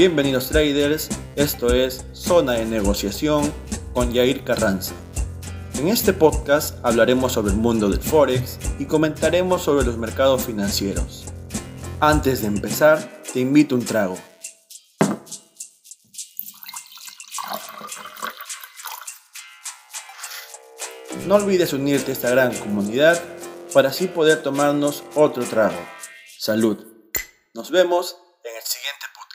Bienvenidos traders, esto es Zona de Negociación con Yair Carranza. En este podcast hablaremos sobre el mundo del Forex y comentaremos sobre los mercados financieros. Antes de empezar, te invito a un trago. No olvides unirte a esta gran comunidad para así poder tomarnos otro trago. Salud. Nos vemos en el siguiente podcast.